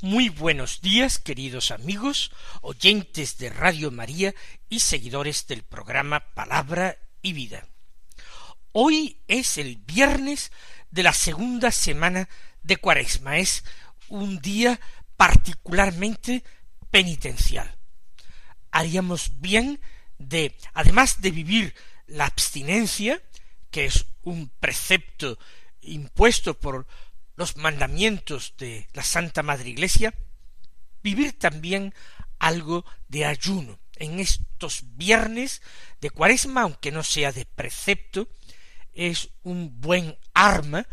Muy buenos días, queridos amigos, oyentes de Radio María y seguidores del programa Palabra y Vida. Hoy es el viernes de la segunda semana de Cuaresma. Es un día particularmente penitencial. Haríamos bien de, además de vivir la abstinencia, que es un precepto impuesto por los mandamientos de la Santa Madre Iglesia, vivir también algo de ayuno en estos viernes de cuaresma, aunque no sea de precepto, es un buen arma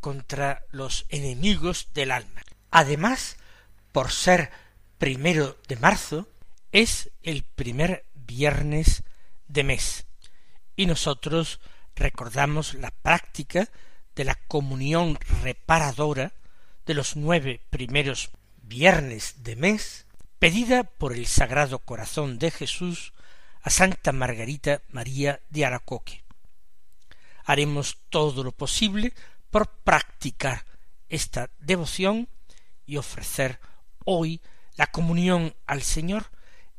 contra los enemigos del alma. Además, por ser primero de marzo, es el primer viernes de mes, y nosotros recordamos la práctica de la comunión reparadora de los nueve primeros viernes de mes, pedida por el Sagrado Corazón de Jesús a Santa Margarita María de Aracoque. Haremos todo lo posible por practicar esta devoción y ofrecer hoy la comunión al Señor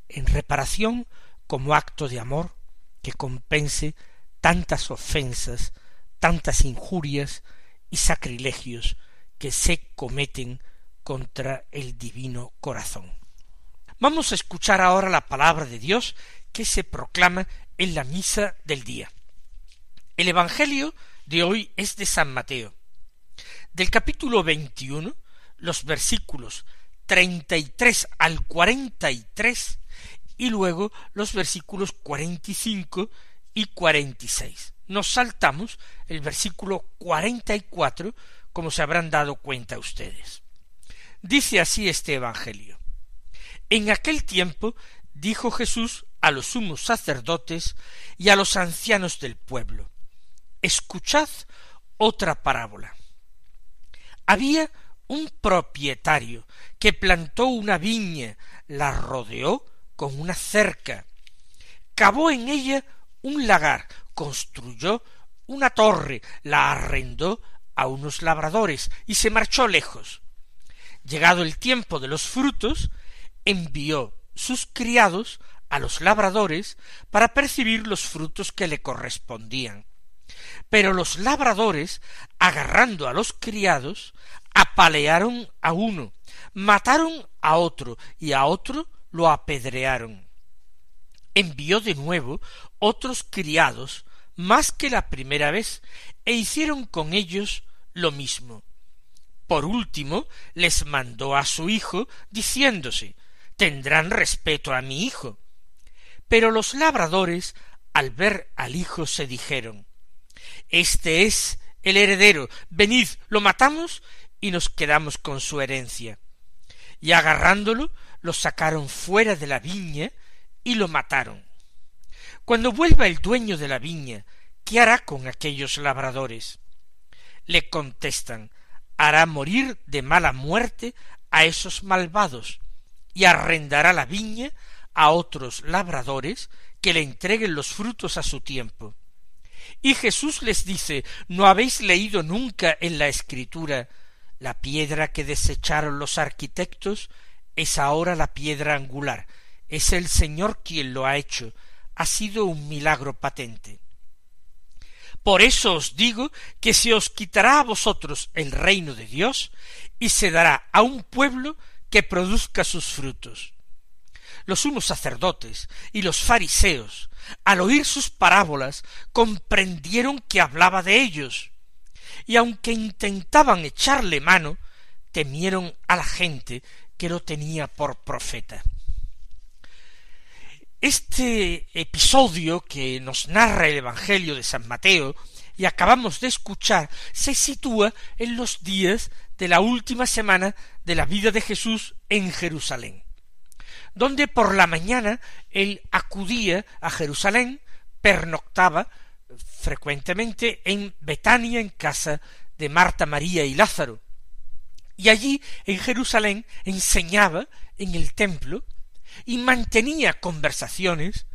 en reparación como acto de amor que compense tantas ofensas tantas injurias y sacrilegios que se cometen contra el divino corazón. Vamos a escuchar ahora la palabra de Dios que se proclama en la misa del día. El Evangelio de hoy es de San Mateo. Del capítulo 21, los versículos 33 al 43 y tres y luego los versículos 45 y 46 nos saltamos el versículo cuarenta y cuatro, como se habrán dado cuenta ustedes. Dice así este Evangelio. En aquel tiempo dijo Jesús a los sumos sacerdotes y a los ancianos del pueblo, Escuchad otra parábola. Había un propietario que plantó una viña, la rodeó con una cerca, cavó en ella un lagar, construyó una torre, la arrendó a unos labradores y se marchó lejos. Llegado el tiempo de los frutos, envió sus criados a los labradores para percibir los frutos que le correspondían. Pero los labradores, agarrando a los criados, apalearon a uno, mataron a otro y a otro lo apedrearon. Envió de nuevo otros criados más que la primera vez, e hicieron con ellos lo mismo. Por último, les mandó a su hijo, diciéndose tendrán respeto a mi hijo. Pero los labradores, al ver al hijo, se dijeron Este es el heredero, venid, lo matamos y nos quedamos con su herencia. Y agarrándolo, lo sacaron fuera de la viña y lo mataron. Cuando vuelva el dueño de la viña, ¿qué hará con aquellos labradores? Le contestan, hará morir de mala muerte a esos malvados, y arrendará la viña a otros labradores que le entreguen los frutos a su tiempo. Y Jesús les dice, ¿no habéis leído nunca en la Escritura la piedra que desecharon los arquitectos es ahora la piedra angular, es el Señor quien lo ha hecho, ha sido un milagro patente. Por eso os digo que se os quitará a vosotros el reino de Dios y se dará a un pueblo que produzca sus frutos. Los sumos sacerdotes y los fariseos, al oír sus parábolas, comprendieron que hablaba de ellos, y aunque intentaban echarle mano, temieron a la gente que lo tenía por profeta. Este episodio que nos narra el Evangelio de San Mateo y acabamos de escuchar se sitúa en los días de la última semana de la vida de Jesús en Jerusalén. donde por la mañana él acudía a Jerusalén, pernoctaba frecuentemente en Betania, en casa de Marta, María y Lázaro. Y allí, en Jerusalén, enseñaba en el templo y mantenía conversaciones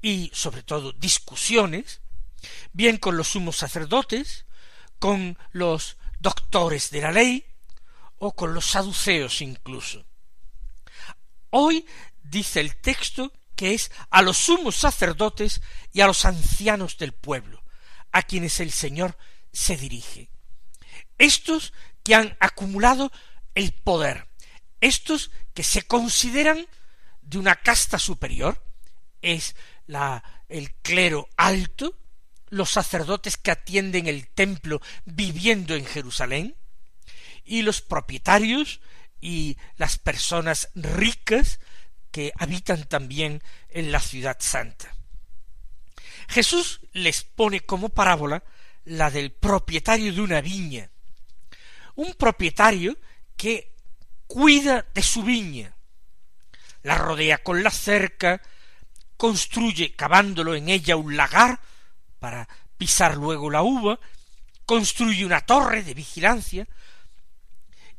y, sobre todo, discusiones, bien con los sumos sacerdotes, con los doctores de la ley, o con los saduceos incluso. Hoy dice el texto que es a los sumos sacerdotes y a los ancianos del pueblo, a quienes el Señor se dirige. Estos que han acumulado el poder, estos que se consideran de una casta superior, es la, el clero alto, los sacerdotes que atienden el templo viviendo en Jerusalén, y los propietarios y las personas ricas que habitan también en la ciudad santa. Jesús les pone como parábola la del propietario de una viña, un propietario que cuida de su viña, la rodea con la cerca, construye cavándolo en ella un lagar para pisar luego la uva, construye una torre de vigilancia,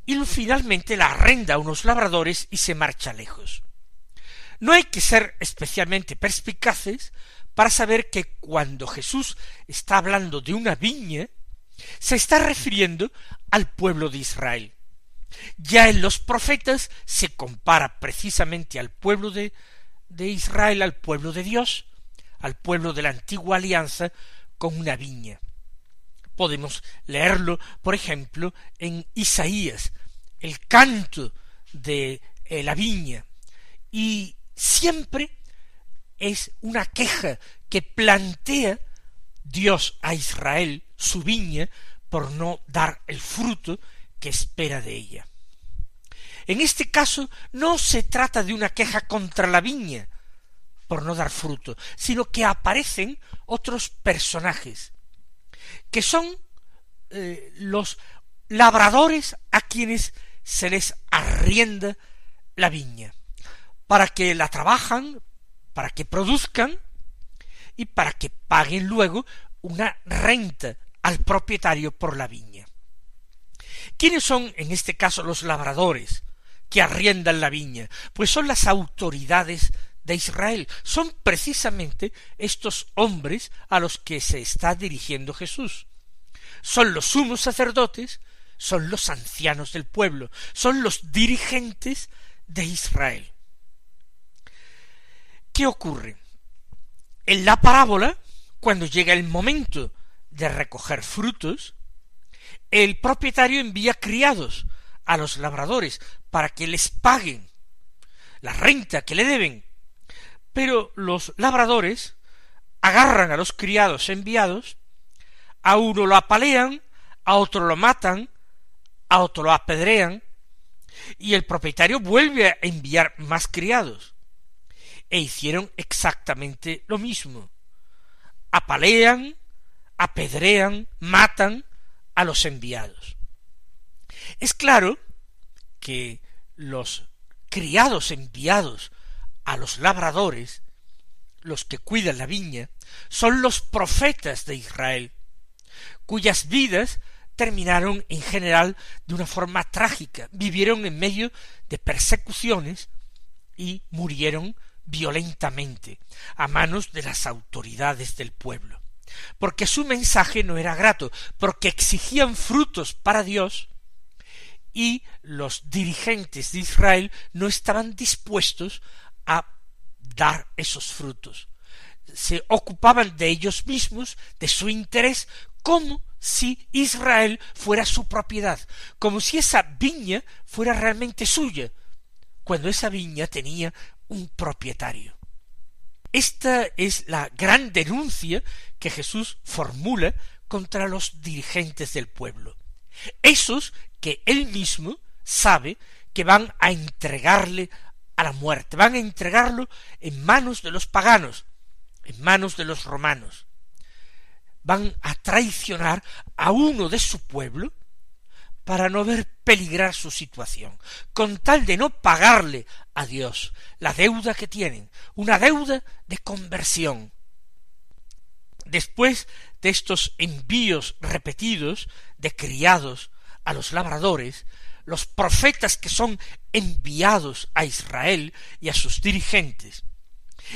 y finalmente la arrenda a unos labradores y se marcha lejos. No hay que ser especialmente perspicaces para saber que cuando Jesús está hablando de una viña, se está refiriendo al pueblo de Israel. Ya en los profetas se compara precisamente al pueblo de, Israel, al pueblo de Dios, al pueblo de la antigua alianza, con una viña. Podemos leerlo, por ejemplo, en Isaías, el canto de eh, la viña, y siempre es una queja que plantea Dios a Israel, su viña, por no dar el fruto que espera de ella. En este caso no se trata de una queja contra la viña, por no dar fruto, sino que aparecen otros personajes, que son eh, los labradores a quienes se les arrienda la viña, para que la trabajan, para que produzcan y para que paguen luego una renta al propietario por la viña. ¿Quiénes son en este caso los labradores que arriendan la viña? Pues son las autoridades de Israel. Son precisamente estos hombres a los que se está dirigiendo Jesús. Son los sumos sacerdotes, son los ancianos del pueblo, son los dirigentes de Israel. ¿Qué ocurre? En la parábola, cuando llega el momento de recoger frutos, el propietario envía criados a los labradores para que les paguen la renta que le deben pero los labradores agarran a los criados enviados, a uno lo apalean, a otro lo matan, a otro lo apedrean, y el propietario vuelve a enviar más criados. E hicieron exactamente lo mismo. Apalean, apedrean, matan a los enviados. Es claro que los criados enviados a los labradores, los que cuidan la viña, son los profetas de Israel, cuyas vidas terminaron en general de una forma trágica, vivieron en medio de persecuciones y murieron violentamente a manos de las autoridades del pueblo, porque su mensaje no era grato, porque exigían frutos para Dios y los dirigentes de Israel no estaban dispuestos a dar esos frutos. Se ocupaban de ellos mismos, de su interés, como si Israel fuera su propiedad, como si esa viña fuera realmente suya, cuando esa viña tenía un propietario. Esta es la gran denuncia que Jesús formula contra los dirigentes del pueblo, esos que él mismo sabe que van a entregarle a la muerte, van a entregarlo en manos de los paganos, en manos de los romanos. Van a traicionar a uno de su pueblo para no ver peligrar su situación, con tal de no pagarle a Dios la deuda que tienen, una deuda de conversión. Después de estos envíos repetidos de criados a los labradores, los profetas que son enviados a Israel y a sus dirigentes,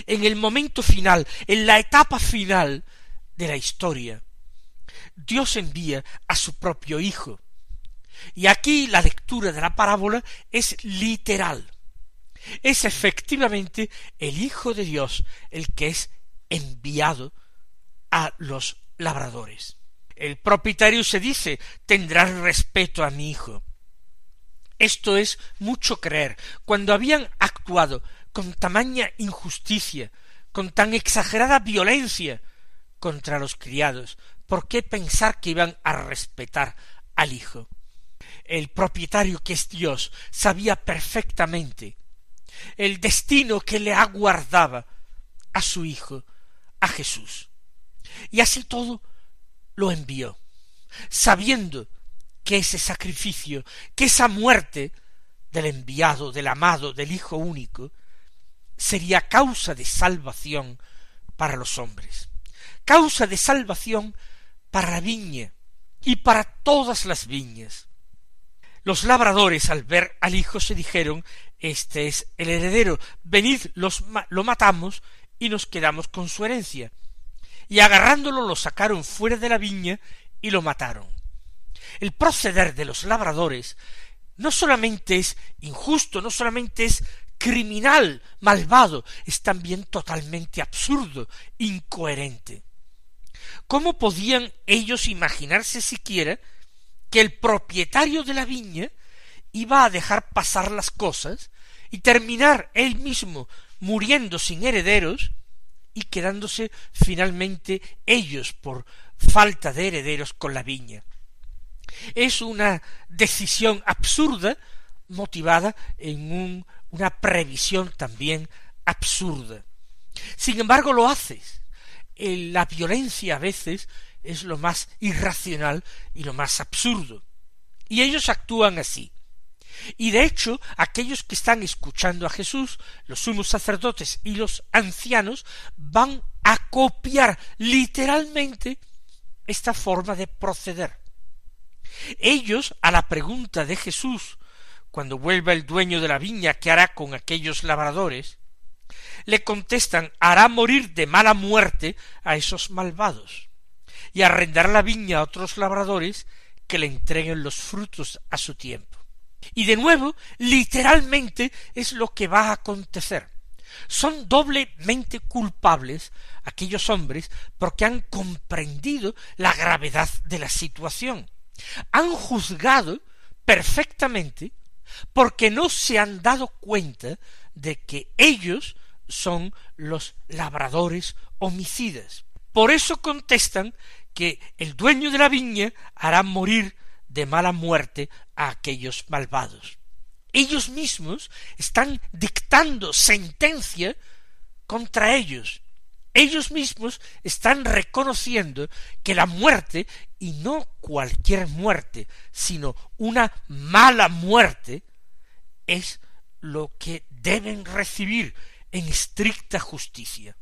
en el momento final, en la etapa final de la historia, Dios envía a su propio Hijo. Y aquí la lectura de la parábola es literal. Es efectivamente el Hijo de Dios el que es enviado a los labradores. El propietario se dice tendrás respeto a mi hijo. Esto es mucho creer. Cuando habían actuado con tamaña injusticia, con tan exagerada violencia contra los criados, ¿por qué pensar que iban a respetar al hijo? El propietario que es Dios sabía perfectamente el destino que le aguardaba a su hijo, a Jesús. Y así todo lo envió, sabiendo que ese sacrificio, que esa muerte del enviado, del amado, del Hijo único, sería causa de salvación para los hombres, causa de salvación para la viña y para todas las viñas. Los labradores al ver al hijo se dijeron Este es el heredero, venid los lo matamos y nos quedamos con su herencia. Y agarrándolo lo sacaron fuera de la viña y lo mataron. El proceder de los labradores no solamente es injusto, no solamente es criminal, malvado, es también totalmente absurdo, incoherente. ¿Cómo podían ellos imaginarse siquiera que el propietario de la viña iba a dejar pasar las cosas y terminar él mismo muriendo sin herederos y quedándose finalmente ellos por falta de herederos con la viña? Es una decisión absurda motivada en un, una previsión también absurda. Sin embargo, lo haces. La violencia a veces es lo más irracional y lo más absurdo. Y ellos actúan así. Y de hecho, aquellos que están escuchando a Jesús, los sumos sacerdotes y los ancianos, van a copiar literalmente esta forma de proceder. Ellos, a la pregunta de Jesús, cuando vuelva el dueño de la viña, ¿qué hará con aquellos labradores? le contestan hará morir de mala muerte a esos malvados, y arrendará la viña a otros labradores que le entreguen los frutos a su tiempo. Y de nuevo, literalmente es lo que va a acontecer. Son doblemente culpables aquellos hombres porque han comprendido la gravedad de la situación han juzgado perfectamente porque no se han dado cuenta de que ellos son los labradores homicidas. Por eso contestan que el dueño de la viña hará morir de mala muerte a aquellos malvados. Ellos mismos están dictando sentencia contra ellos ellos mismos están reconociendo que la muerte, y no cualquier muerte, sino una mala muerte, es lo que deben recibir en estricta justicia.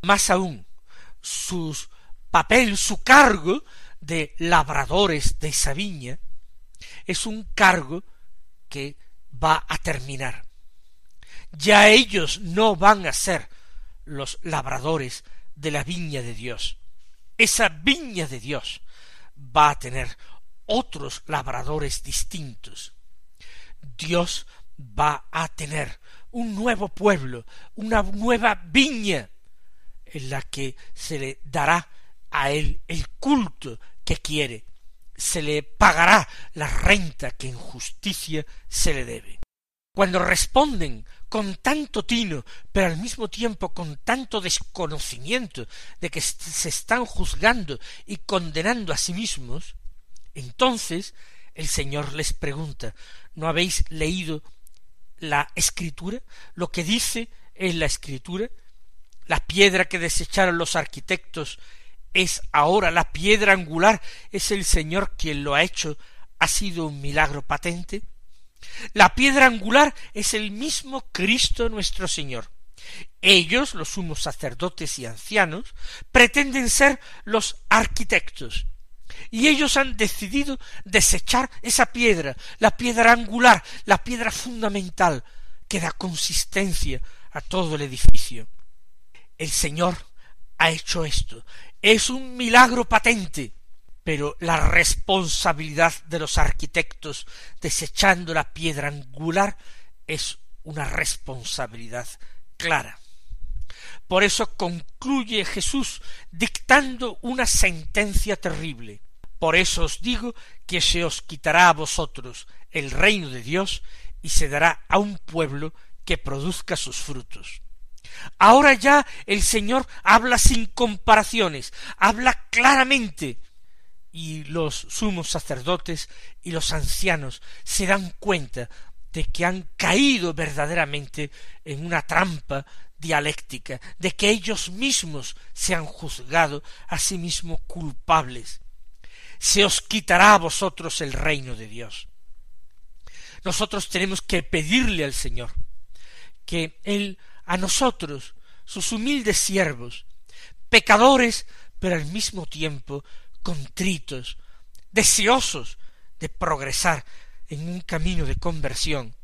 Más aún, su papel, su cargo de labradores de esa viña, es un cargo que va a terminar. Ya ellos no van a ser los labradores de la viña de Dios. Esa viña de Dios va a tener otros labradores distintos. Dios va a tener un nuevo pueblo, una nueva viña en la que se le dará a él el culto que quiere, se le pagará la renta que en justicia se le debe. Cuando responden con tanto tino, pero al mismo tiempo con tanto desconocimiento de que se están juzgando y condenando a sí mismos, entonces el Señor les pregunta ¿No habéis leído la escritura? ¿Lo que dice en la escritura? La piedra que desecharon los arquitectos es ahora la piedra angular, es el Señor quien lo ha hecho ha sido un milagro patente? La piedra angular es el mismo Cristo nuestro Señor. Ellos, los sumos sacerdotes y ancianos, pretenden ser los arquitectos, y ellos han decidido desechar esa piedra, la piedra angular, la piedra fundamental, que da consistencia a todo el edificio. El Señor ha hecho esto. Es un milagro patente, pero la responsabilidad de los arquitectos desechando la piedra angular es una responsabilidad clara. Por eso concluye Jesús dictando una sentencia terrible. Por eso os digo que se os quitará a vosotros el reino de Dios y se dará a un pueblo que produzca sus frutos. Ahora ya el Señor habla sin comparaciones, habla claramente y los sumos sacerdotes y los ancianos se dan cuenta de que han caído verdaderamente en una trampa dialéctica, de que ellos mismos se han juzgado a sí mismos culpables. Se os quitará a vosotros el reino de Dios. Nosotros tenemos que pedirle al Señor que Él a nosotros, sus humildes siervos, pecadores, pero al mismo tiempo contritos, deseosos de progresar en un camino de conversión,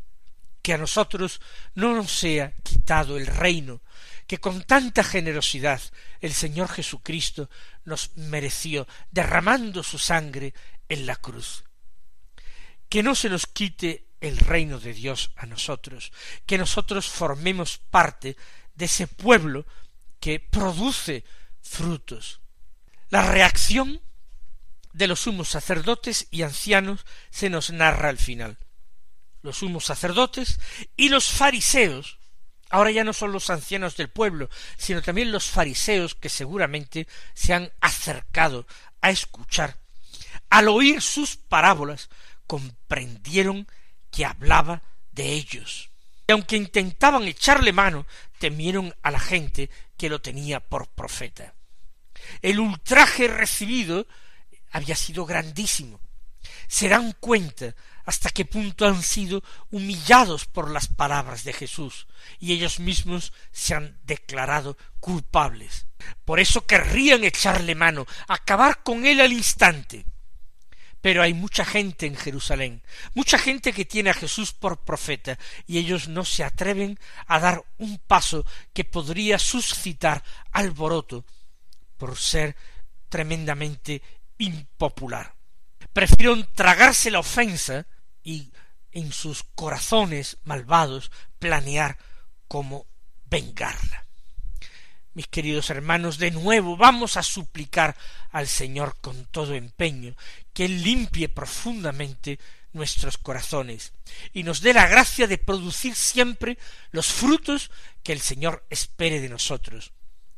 que a nosotros no nos sea quitado el reino que con tanta generosidad el Señor Jesucristo nos mereció, derramando su sangre en la cruz. Que no se nos quite el reino de Dios a nosotros, que nosotros formemos parte de ese pueblo que produce frutos. La reacción de los sumos sacerdotes y ancianos se nos narra al final. Los sumos sacerdotes y los fariseos, ahora ya no son los ancianos del pueblo, sino también los fariseos que seguramente se han acercado a escuchar, al oír sus parábolas, comprendieron que hablaba de ellos. Y aunque intentaban echarle mano, temieron a la gente que lo tenía por profeta. El ultraje recibido había sido grandísimo. Se dan cuenta hasta qué punto han sido humillados por las palabras de Jesús, y ellos mismos se han declarado culpables. Por eso querrían echarle mano, acabar con él al instante. Pero hay mucha gente en Jerusalén, mucha gente que tiene a Jesús por profeta, y ellos no se atreven a dar un paso que podría suscitar alboroto por ser tremendamente impopular. Prefirieron tragarse la ofensa y en sus corazones malvados planear cómo vengarla. Mis queridos hermanos, de nuevo vamos a suplicar al Señor con todo empeño que limpie profundamente nuestros corazones y nos dé la gracia de producir siempre los frutos que el Señor espere de nosotros,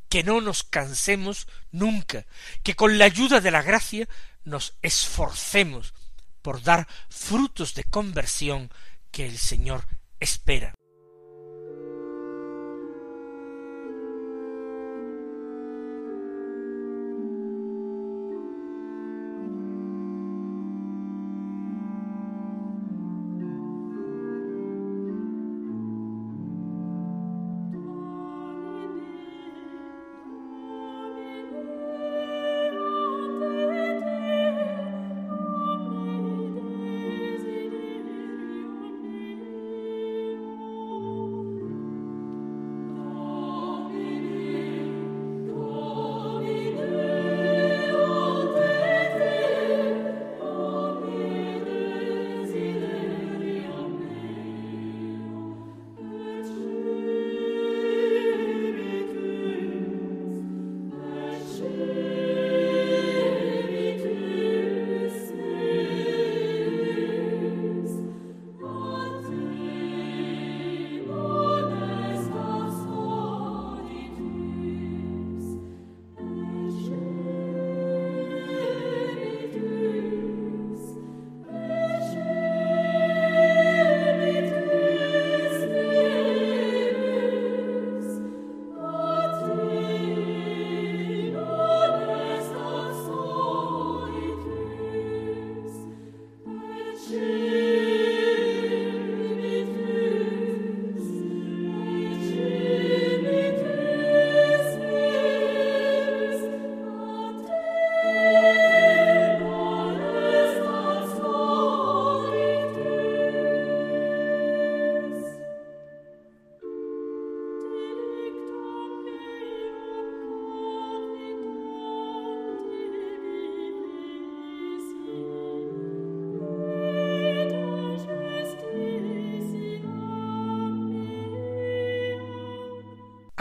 que no nos cansemos nunca, que con la ayuda de la gracia nos esforcemos por dar frutos de conversión que el Señor espera.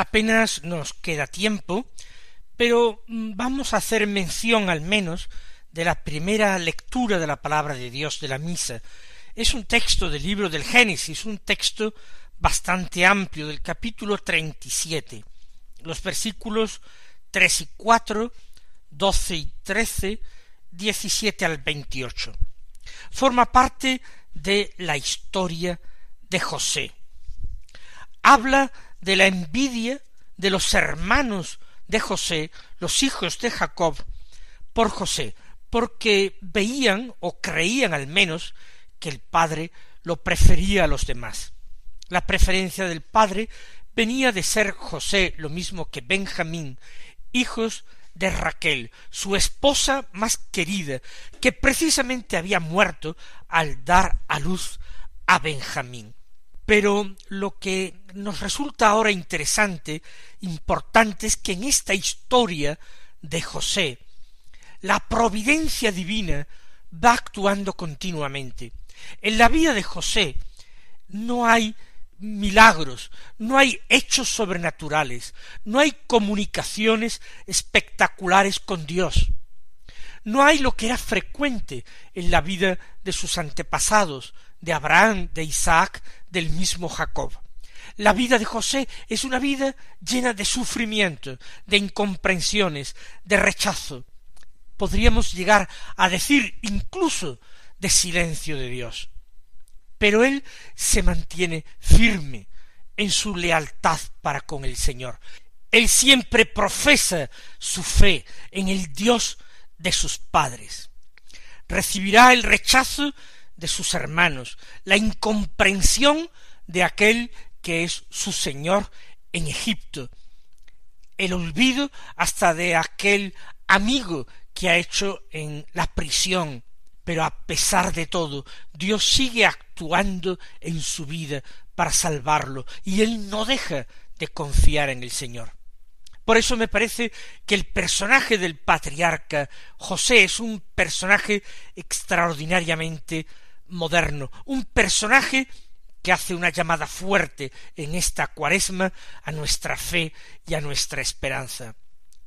Apenas nos queda tiempo, pero mm, vamos a hacer mención al menos de la primera lectura de la palabra de Dios de la misa. Es un texto del libro del Génesis, un texto bastante amplio del capítulo 37, los versículos 3 y 4, 12 y 13, 17 al 28. Forma parte de la historia de José. Habla de la envidia de los hermanos de José, los hijos de Jacob, por José, porque veían o creían al menos que el padre lo prefería a los demás. La preferencia del padre venía de ser José lo mismo que Benjamín, hijos de Raquel, su esposa más querida, que precisamente había muerto al dar a luz a Benjamín. Pero lo que nos resulta ahora interesante, importante, es que en esta historia de José, la providencia divina va actuando continuamente. En la vida de José no hay milagros, no hay hechos sobrenaturales, no hay comunicaciones espectaculares con Dios. No hay lo que era frecuente en la vida de sus antepasados, de Abraham, de Isaac, del mismo Jacob. La vida de José es una vida llena de sufrimiento, de incomprensiones, de rechazo. Podríamos llegar a decir incluso de silencio de Dios. Pero él se mantiene firme en su lealtad para con el Señor. Él siempre profesa su fe en el Dios de sus padres. Recibirá el rechazo de sus hermanos, la incomprensión de aquel que es su Señor en Egipto, el olvido hasta de aquel amigo que ha hecho en la prisión, pero a pesar de todo, Dios sigue actuando en su vida para salvarlo, y él no deja de confiar en el Señor. Por eso me parece que el personaje del patriarca José es un personaje extraordinariamente moderno, un personaje que hace una llamada fuerte en esta cuaresma a nuestra fe y a nuestra esperanza.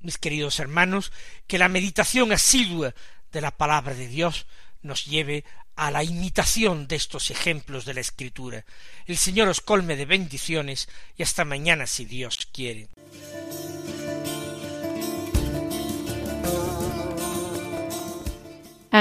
Mis queridos hermanos, que la meditación asidua de la palabra de Dios nos lleve a la imitación de estos ejemplos de la Escritura. El Señor os colme de bendiciones y hasta mañana si Dios quiere.